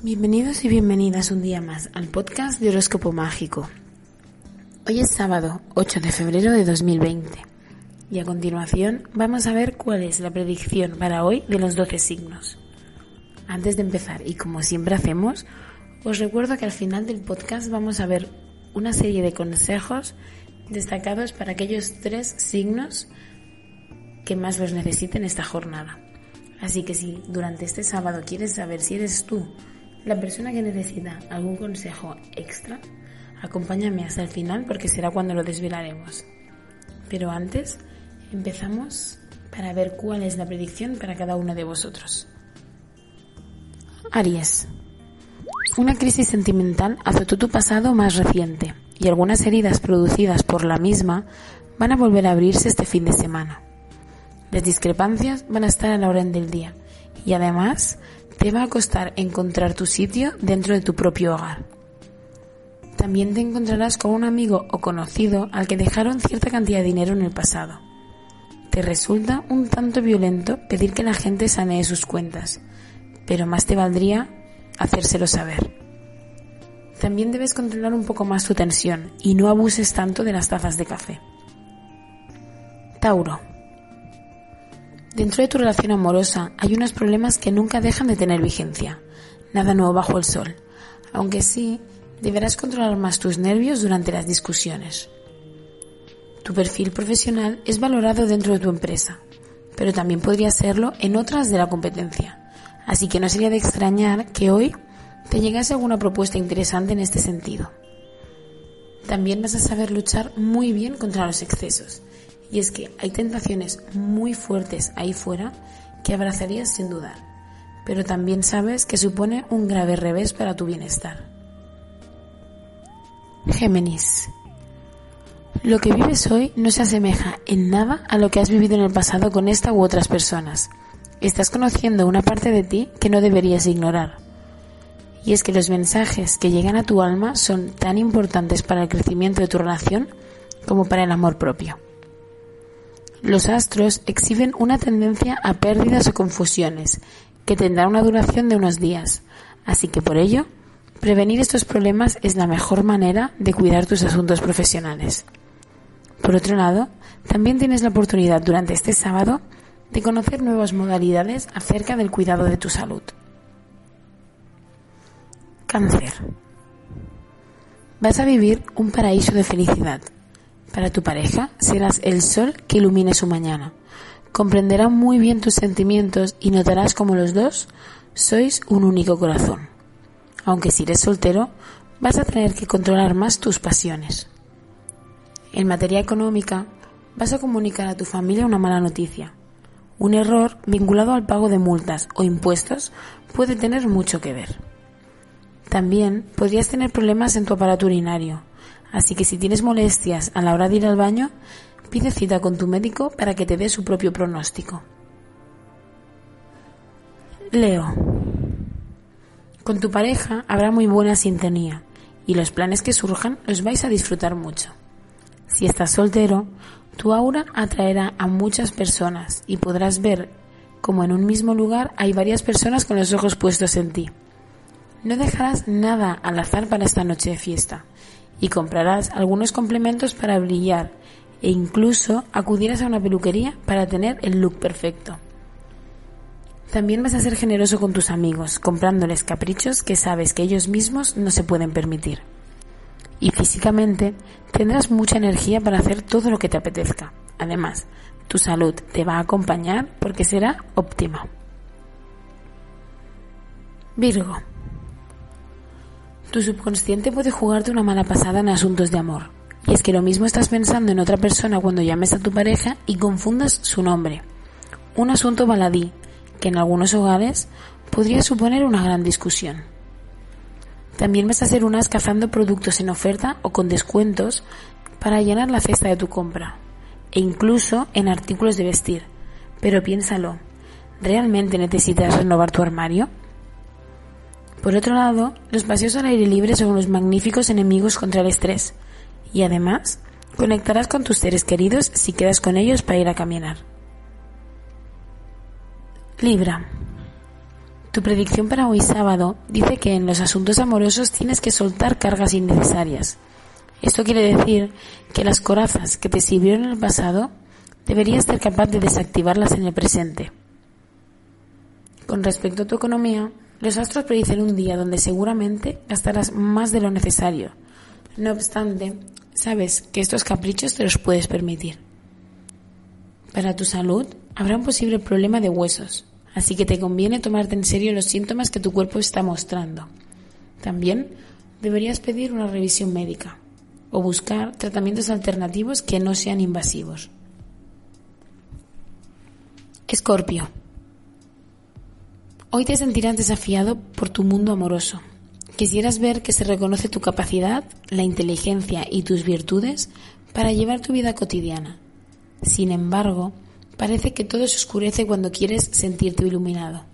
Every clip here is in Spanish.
Bienvenidos y bienvenidas un día más al podcast de Horóscopo Mágico. Hoy es sábado 8 de febrero de 2020 y a continuación vamos a ver cuál es la predicción para hoy de los 12 signos. Antes de empezar y como siempre hacemos, os recuerdo que al final del podcast vamos a ver una serie de consejos destacados para aquellos tres signos que más los necesiten esta jornada. Así que si durante este sábado quieres saber si eres tú la persona que necesita algún consejo extra, acompáñame hasta el final porque será cuando lo desvelaremos. Pero antes, empezamos para ver cuál es la predicción para cada uno de vosotros. Aries. Una crisis sentimental azotó tu pasado más reciente y algunas heridas producidas por la misma van a volver a abrirse este fin de semana. Las discrepancias van a estar a la orden del día y además te va a costar encontrar tu sitio dentro de tu propio hogar. También te encontrarás con un amigo o conocido al que dejaron cierta cantidad de dinero en el pasado. Te resulta un tanto violento pedir que la gente sanee sus cuentas, pero más te valdría hacérselo saber. También debes controlar un poco más tu tensión y no abuses tanto de las tazas de café. Tauro. Dentro de tu relación amorosa hay unos problemas que nunca dejan de tener vigencia. Nada nuevo bajo el sol. Aunque sí, deberás controlar más tus nervios durante las discusiones. Tu perfil profesional es valorado dentro de tu empresa, pero también podría serlo en otras de la competencia. Así que no sería de extrañar que hoy te llegase alguna propuesta interesante en este sentido. También vas a saber luchar muy bien contra los excesos y es que hay tentaciones muy fuertes ahí fuera que abrazarías sin dudar, pero también sabes que supone un grave revés para tu bienestar. Géminis. Lo que vives hoy no se asemeja en nada a lo que has vivido en el pasado con esta u otras personas. Estás conociendo una parte de ti que no deberías ignorar. Y es que los mensajes que llegan a tu alma son tan importantes para el crecimiento de tu relación como para el amor propio. Los astros exhiben una tendencia a pérdidas o confusiones, que tendrán una duración de unos días, así que por ello, prevenir estos problemas es la mejor manera de cuidar tus asuntos profesionales. Por otro lado, también tienes la oportunidad durante este sábado de conocer nuevas modalidades acerca del cuidado de tu salud. Cáncer. Vas a vivir un paraíso de felicidad para tu pareja serás el sol que ilumine su mañana. Comprenderá muy bien tus sentimientos y notarás como los dos sois un único corazón. Aunque si eres soltero, vas a tener que controlar más tus pasiones. En materia económica, vas a comunicar a tu familia una mala noticia. Un error vinculado al pago de multas o impuestos puede tener mucho que ver. También podrías tener problemas en tu aparato urinario, Así que si tienes molestias a la hora de ir al baño, pide cita con tu médico para que te dé su propio pronóstico. Leo. Con tu pareja habrá muy buena sintonía y los planes que surjan los vais a disfrutar mucho. Si estás soltero, tu aura atraerá a muchas personas y podrás ver como en un mismo lugar hay varias personas con los ojos puestos en ti. No dejarás nada al azar para esta noche de fiesta y comprarás algunos complementos para brillar e incluso acudirás a una peluquería para tener el look perfecto. También vas a ser generoso con tus amigos, comprándoles caprichos que sabes que ellos mismos no se pueden permitir. Y físicamente tendrás mucha energía para hacer todo lo que te apetezca. Además, tu salud te va a acompañar porque será óptima. Virgo. Tu subconsciente puede jugarte una mala pasada en asuntos de amor. Y es que lo mismo estás pensando en otra persona cuando llames a tu pareja y confundas su nombre. Un asunto baladí que en algunos hogares podría suponer una gran discusión. También vas a ser unas cazando productos en oferta o con descuentos para llenar la cesta de tu compra, e incluso en artículos de vestir. Pero piénsalo, ¿realmente necesitas renovar tu armario? Por otro lado, los paseos al aire libre son unos magníficos enemigos contra el estrés y además conectarás con tus seres queridos si quedas con ellos para ir a caminar. Libra. Tu predicción para hoy sábado dice que en los asuntos amorosos tienes que soltar cargas innecesarias. Esto quiere decir que las corazas que te sirvieron en el pasado deberías ser capaz de desactivarlas en el presente. Con respecto a tu economía, los astros predicen un día donde seguramente gastarás más de lo necesario. No obstante, sabes que estos caprichos te los puedes permitir. Para tu salud, habrá un posible problema de huesos, así que te conviene tomarte en serio los síntomas que tu cuerpo está mostrando. También deberías pedir una revisión médica o buscar tratamientos alternativos que no sean invasivos. Escorpio. Hoy te sentirás desafiado por tu mundo amoroso. Quisieras ver que se reconoce tu capacidad, la inteligencia y tus virtudes para llevar tu vida cotidiana. Sin embargo, parece que todo se oscurece cuando quieres sentirte iluminado.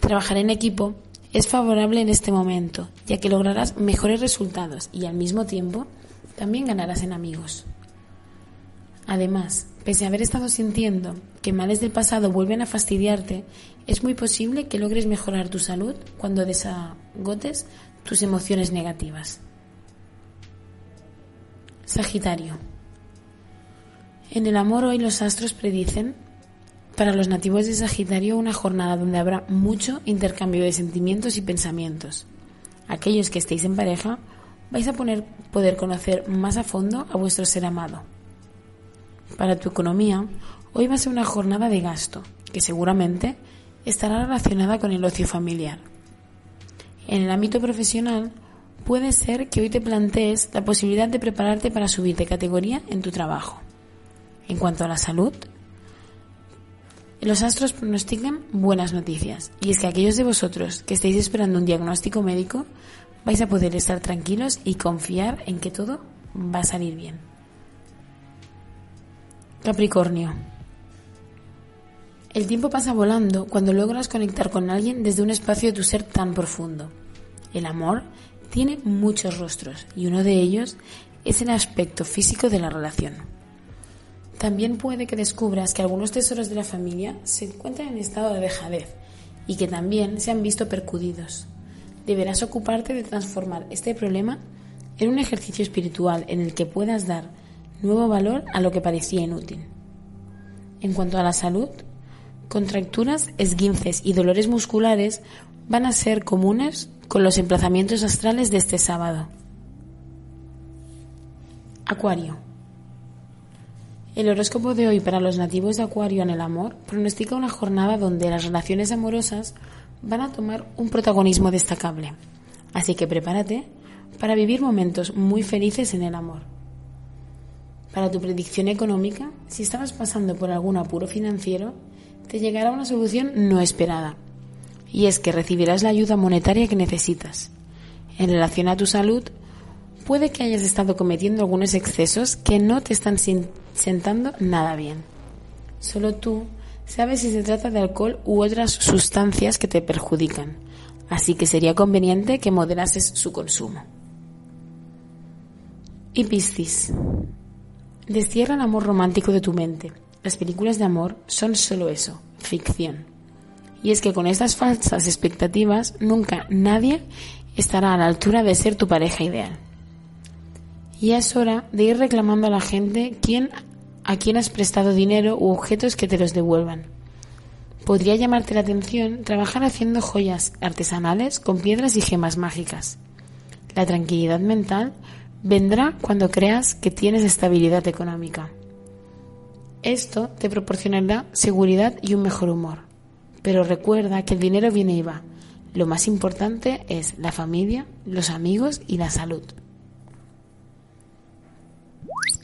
Trabajar en equipo es favorable en este momento, ya que lograrás mejores resultados y al mismo tiempo también ganarás en amigos. Además, pese a haber estado sintiendo que males del pasado vuelven a fastidiarte, es muy posible que logres mejorar tu salud cuando desagotes tus emociones negativas. Sagitario. En el amor hoy los astros predicen para los nativos de Sagitario una jornada donde habrá mucho intercambio de sentimientos y pensamientos. Aquellos que estéis en pareja vais a poder conocer más a fondo a vuestro ser amado para tu economía, hoy va a ser una jornada de gasto, que seguramente estará relacionada con el ocio familiar. En el ámbito profesional, puede ser que hoy te plantees la posibilidad de prepararte para subir de categoría en tu trabajo. En cuanto a la salud, los astros pronostican buenas noticias, y es que aquellos de vosotros que estéis esperando un diagnóstico médico vais a poder estar tranquilos y confiar en que todo va a salir bien. Capricornio. El tiempo pasa volando cuando logras conectar con alguien desde un espacio de tu ser tan profundo. El amor tiene muchos rostros y uno de ellos es el aspecto físico de la relación. También puede que descubras que algunos tesoros de la familia se encuentran en estado de dejadez y que también se han visto percudidos. Deberás ocuparte de transformar este problema en un ejercicio espiritual en el que puedas dar nuevo valor a lo que parecía inútil. En cuanto a la salud, contracturas, esguinces y dolores musculares van a ser comunes con los emplazamientos astrales de este sábado. Acuario. El horóscopo de hoy para los nativos de Acuario en el amor pronostica una jornada donde las relaciones amorosas van a tomar un protagonismo destacable. Así que prepárate para vivir momentos muy felices en el amor. Para tu predicción económica, si estabas pasando por algún apuro financiero, te llegará una solución no esperada. Y es que recibirás la ayuda monetaria que necesitas. En relación a tu salud, puede que hayas estado cometiendo algunos excesos que no te están sentando nada bien. Solo tú sabes si se trata de alcohol u otras sustancias que te perjudican, así que sería conveniente que moderases su consumo. Y. Destierra el amor romántico de tu mente. Las películas de amor son solo eso, ficción. Y es que con estas falsas expectativas nunca nadie estará a la altura de ser tu pareja ideal. Y es hora de ir reclamando a la gente quién, a quién has prestado dinero u objetos que te los devuelvan. Podría llamarte la atención trabajar haciendo joyas artesanales con piedras y gemas mágicas. La tranquilidad mental vendrá cuando creas que tienes estabilidad económica. Esto te proporcionará seguridad y un mejor humor. Pero recuerda que el dinero viene y va. Lo más importante es la familia, los amigos y la salud.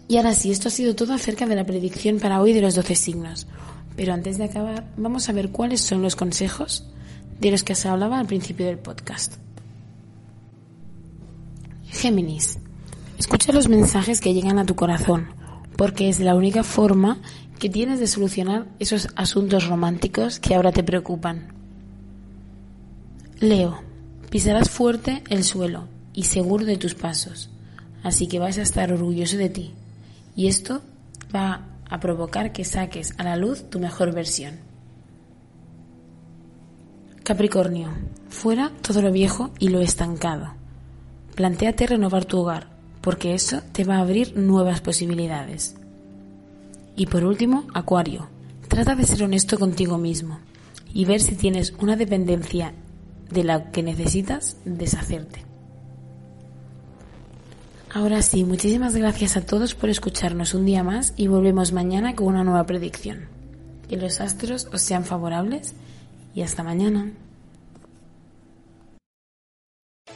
Y ahora sí, esto ha sido todo acerca de la predicción para hoy de los 12 signos. Pero antes de acabar, vamos a ver cuáles son los consejos de los que se hablaba al principio del podcast. Géminis, escucha los mensajes que llegan a tu corazón, porque es la única forma que tienes de solucionar esos asuntos románticos que ahora te preocupan. Leo, pisarás fuerte el suelo y seguro de tus pasos, así que vas a estar orgulloso de ti. Y esto va a provocar que saques a la luz tu mejor versión. Capricornio, fuera todo lo viejo y lo estancado. Plantéate renovar tu hogar, porque eso te va a abrir nuevas posibilidades. Y por último, Acuario, trata de ser honesto contigo mismo y ver si tienes una dependencia de la que necesitas deshacerte. Ahora sí, muchísimas gracias a todos por escucharnos un día más y volvemos mañana con una nueva predicción. Que los astros os sean favorables y hasta mañana.